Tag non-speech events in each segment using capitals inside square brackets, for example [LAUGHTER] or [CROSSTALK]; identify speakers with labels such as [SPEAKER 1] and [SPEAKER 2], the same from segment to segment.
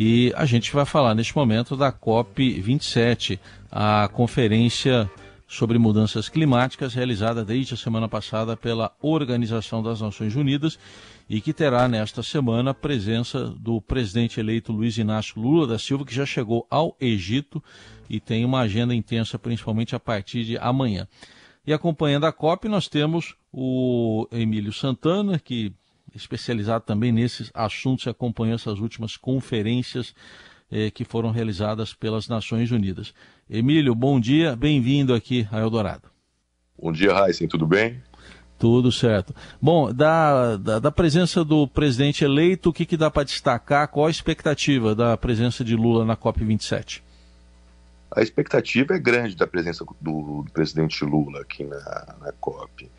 [SPEAKER 1] E a gente vai falar neste momento da COP27, a conferência sobre mudanças climáticas realizada desde a semana passada pela Organização das Nações Unidas e que terá nesta semana a presença do presidente eleito Luiz Inácio Lula da Silva, que já chegou ao Egito e tem uma agenda intensa, principalmente a partir de amanhã. E acompanhando a COP, nós temos o Emílio Santana, que especializado também nesses assuntos e acompanhou essas últimas conferências eh, que foram realizadas pelas Nações Unidas. Emílio, bom dia, bem-vindo aqui a Eldorado.
[SPEAKER 2] Bom dia, Heisen, tudo bem?
[SPEAKER 1] Tudo certo. Bom, da, da, da presença do presidente eleito, o que, que dá para destacar? Qual a expectativa da presença de Lula na COP27?
[SPEAKER 2] A expectativa é grande da presença do, do presidente Lula aqui na, na COP.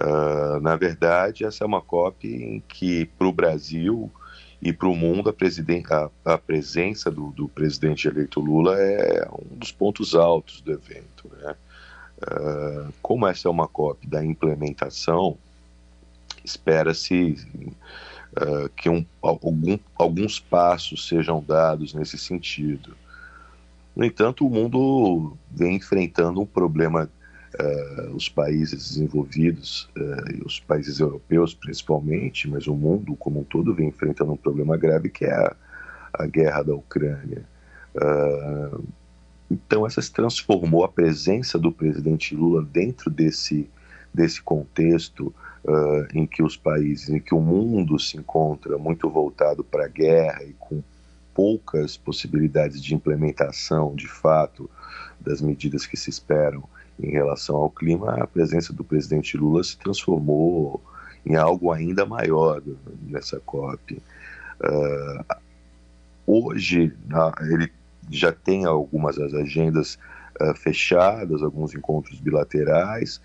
[SPEAKER 2] Uh, na verdade, essa é uma COP em que, para o Brasil, e para o mundo, a, a, a presença do, do, presidente eleito Lula é um dos pontos altos do evento. Né? Uh, como essa é uma COP da implementação, espera-se uh, que um, algum, alguns passos sejam dados nesse sentido. No entanto, o mundo vem enfrentando um problema uh, os países desenvolvidos uh, os países europeus principalmente, mas o mundo como um todo vem enfrentando um problema grave que é a, a guerra da Ucrânia. Uh, então essa se transformou a presença do presidente Lula dentro desse desse contexto em que os países, em que o mundo se encontra muito voltado para a guerra e com poucas possibilidades de implementação, de fato, das medidas que se esperam em relação ao clima, a presença do presidente Lula se transformou em algo ainda maior nessa COP. Uh, hoje, ele já tem algumas das agendas uh, fechadas, alguns encontros bilaterais,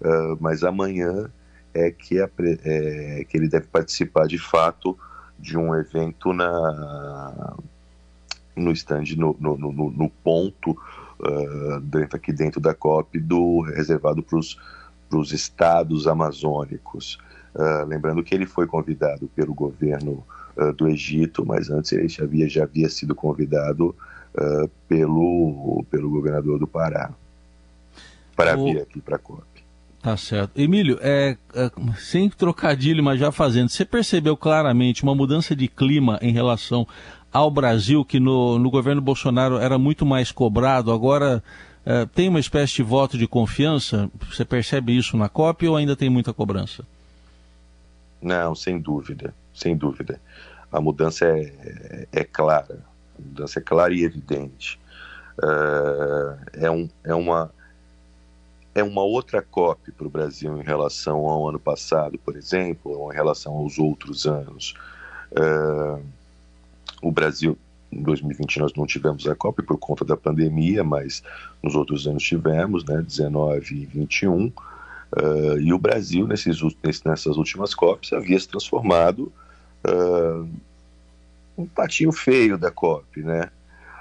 [SPEAKER 2] uh, mas amanhã é que, a, é que ele deve participar de fato de um evento na, no stand, no, no, no, no ponto uh, dentro, aqui dentro da COP do reservado para os estados amazônicos. Uh, lembrando que ele foi convidado pelo governo uh, do Egito, mas antes ele já havia, já havia sido convidado pelo, pelo governador do Pará para o... vir aqui para a COP.
[SPEAKER 1] Tá certo. Emílio, é, é, sem trocadilho, mas já fazendo, você percebeu claramente uma mudança de clima em relação ao Brasil, que no, no governo Bolsonaro era muito mais cobrado, agora uh, tem uma espécie de voto de confiança? Você percebe isso na COP ou ainda tem muita cobrança?
[SPEAKER 2] Não, sem dúvida, sem dúvida. A mudança é, é, é clara, a mudança é clara e evidente. Uh, é, um, é, uma, é uma outra COP para o Brasil em relação ao ano passado, por exemplo, ou em relação aos outros anos. Uh, o Brasil, em 2020 nós não tivemos a Copa por conta da pandemia, mas nos outros anos tivemos, né, 19 e 21. Uh, ah, e o Brasil, nesses, nessas últimas COPs, havia se transformado uh, um patinho feio da COP, né?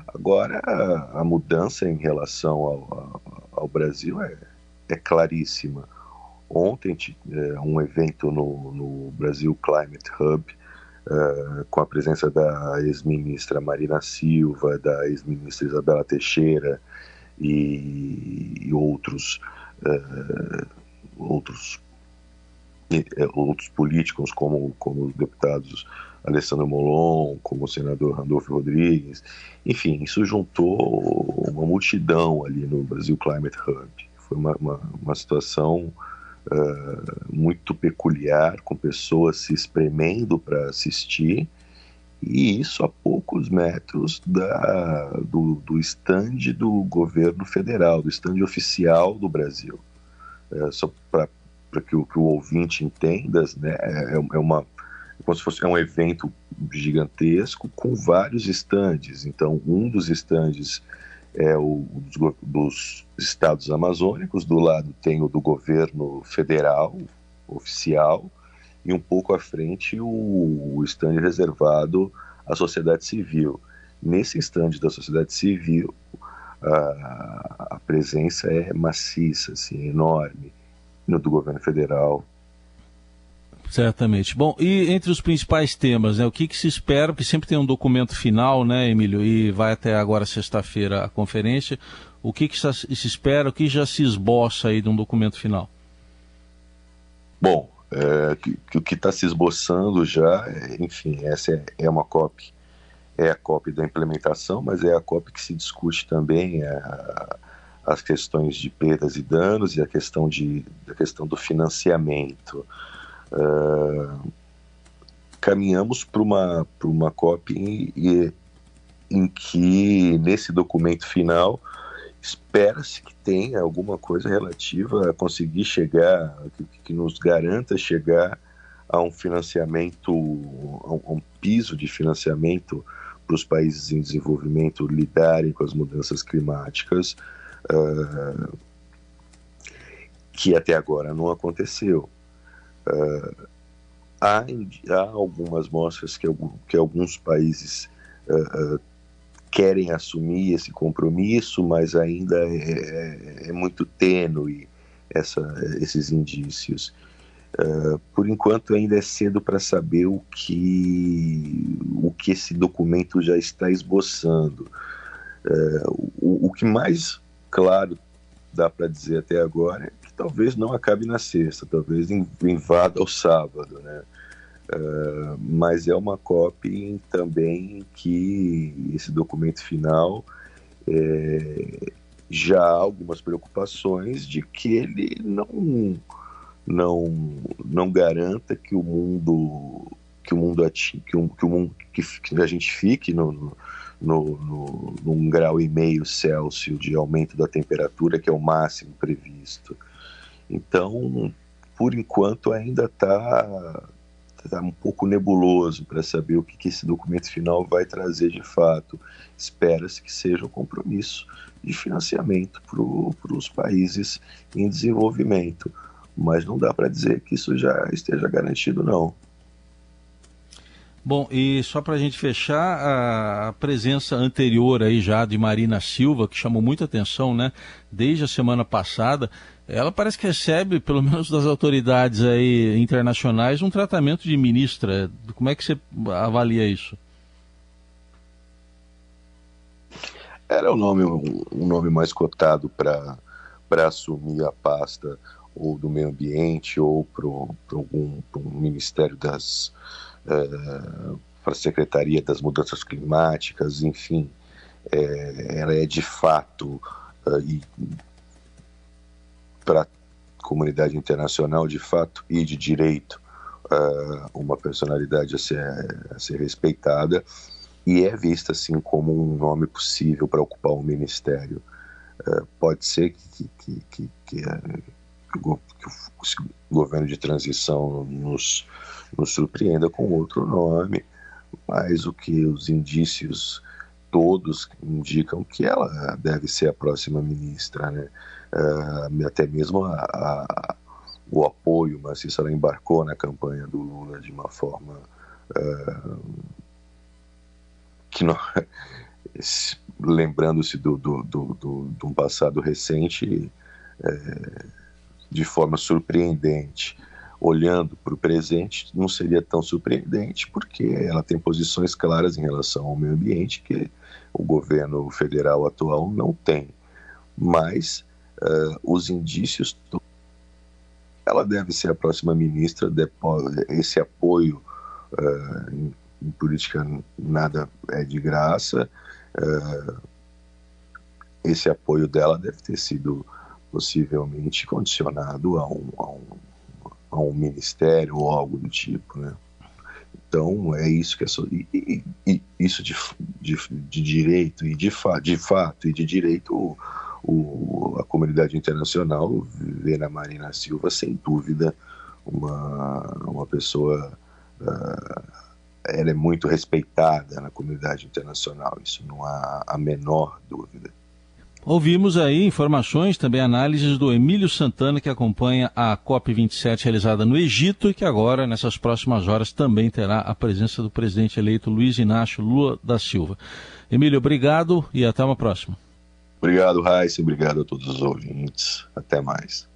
[SPEAKER 2] Agora, a, a mudança em relação ao, ao, ao Brasil é, é, claríssima. Ontem, é, um evento no, no Brasil Climate Hub, uh, com a presença da ex-ministra Marina Silva, da ex-ministra Isabela Teixeira e, e outros, uh, outros, uh, outros políticos, como, como os deputados Alessandro Molon, como o senador Randolfo Rodrigues. Enfim, isso juntou uma multidão ali no Brasil Climate Hub. Foi uma, uma, uma situação uh, muito peculiar, com pessoas se espremendo para assistir, e isso a poucos metros da, do, do stand do governo federal, do stand oficial do Brasil. É, só para que, o, que o ouvinte entenda, né, é, é uma como se fosse é um evento gigantesco com vários estandes. Então, um dos estandes é o dos, dos, estados amazônicos, do lado tem o do governo federal, oficial, e um pouco à frente o, o stand reservado à sociedade civil. Nesse stand da sociedade civil, a, a presença é maciça, assim, enorme, no do governo federal.
[SPEAKER 1] Certamente. Bom, e entre os principais temas, né, o que, que se espera, porque sempre tem um documento final, né, Emílio, e vai até agora sexta-feira a conferência, o que, que se espera, o que já se esboça aí de um documento final?
[SPEAKER 2] Bom, é, que, o que está se esboçando já, enfim, essa é, é, uma COP, é a COP da implementação, mas é a COP que se discute também é a, as questões de perdas e danos e a questão, de, a questão do financiamento. Uh, caminhamos para uma, uma COP em, em que, nesse documento final, espera-se que tenha alguma coisa relativa a conseguir chegar, que, que nos garanta chegar a um financiamento, a um, a um piso de financiamento para os países em desenvolvimento lidarem com as mudanças climáticas, uh, que até agora não aconteceu. Uh, há, há, algumas mostras que, que alguns países uh, querem assumir esse compromisso, mas ainda é, é, é muito tênue essa, esses indícios. Uh, por enquanto ainda é cedo para saber o que o que esse documento já está esboçando. Uh, o, o, que mais claro dá para dizer até agora é talvez não acabe na sexta, talvez invada ao sábado, né? Uh, mas é uma cópia também que esse documento final é, já há algumas preocupações de que ele não não não garanta que o mundo que o mundo que, o, que o mundo que, que a gente fique no, no, no, num grau e meio Celsius de aumento da temperatura que é o máximo previsto então por enquanto ainda está está um pouco nebuloso para saber o que, que, esse documento final vai trazer de fato. Espera-se que seja um compromisso de financiamento para os países em desenvolvimento, mas não dá para dizer que isso já esteja garantido, não.
[SPEAKER 1] Bom, e só para a gente fechar, a presença anterior aí já de Marina Silva, que chamou muita atenção, né? Desde a semana passada, ela parece que recebe, pelo menos das autoridades aí internacionais, um tratamento de ministra. Como é que você avalia isso?
[SPEAKER 2] Era o nome, um nome mais cotado para assumir a pasta ou do meio ambiente ou para algum pro ministério das uh, para a secretaria das mudanças climáticas, enfim, é, ela é de fato uh, e para a comunidade internacional de fato e de direito uh, uma personalidade a ser, a ser respeitada e é vista assim como um nome possível para ocupar um ministério. Uh, pode ser que, que, que, que, que, o, governo de transição nos, nos surpreenda com outro nome, mas o que os indícios todos indicam que ela deve ser a próxima ministra, né? Uh, até mesmo a, a, o apoio maciço ela embarcou na campanha do Lula de uma forma uh, que não, [LAUGHS] lembrando-se do, do, do, do, de um passado recente é, de forma surpreendente olhando para o presente não seria tão surpreendente porque ela tem posições claras em relação ao meio ambiente que o governo federal atual não tem. Mas uh, os indícios. Ela deve ser a próxima ministra, esse apoio uh, em, em, política nada é de graça. Uh, esse apoio dela deve ter sido possivelmente condicionado a um, a um, a um ministério ou algo do tipo, né? Então é isso que é so... e, e, isso de, de, de, direito e de, fa... de fato e de direito o, o, a comunidade internacional vê na Marina Silva sem dúvida uma, uma pessoa uh, ela é muito respeitada na comunidade internacional isso não há a menor dúvida
[SPEAKER 1] Ouvimos aí informações, também análises do Emílio Santana, que acompanha a COP27 realizada no Egito e que agora, nessas próximas horas, também terá a presença do presidente eleito Luiz Inácio Lula da Silva. Emílio, obrigado e até uma próxima.
[SPEAKER 2] Obrigado, Raíssa. Obrigado a todos os ouvintes. Até mais.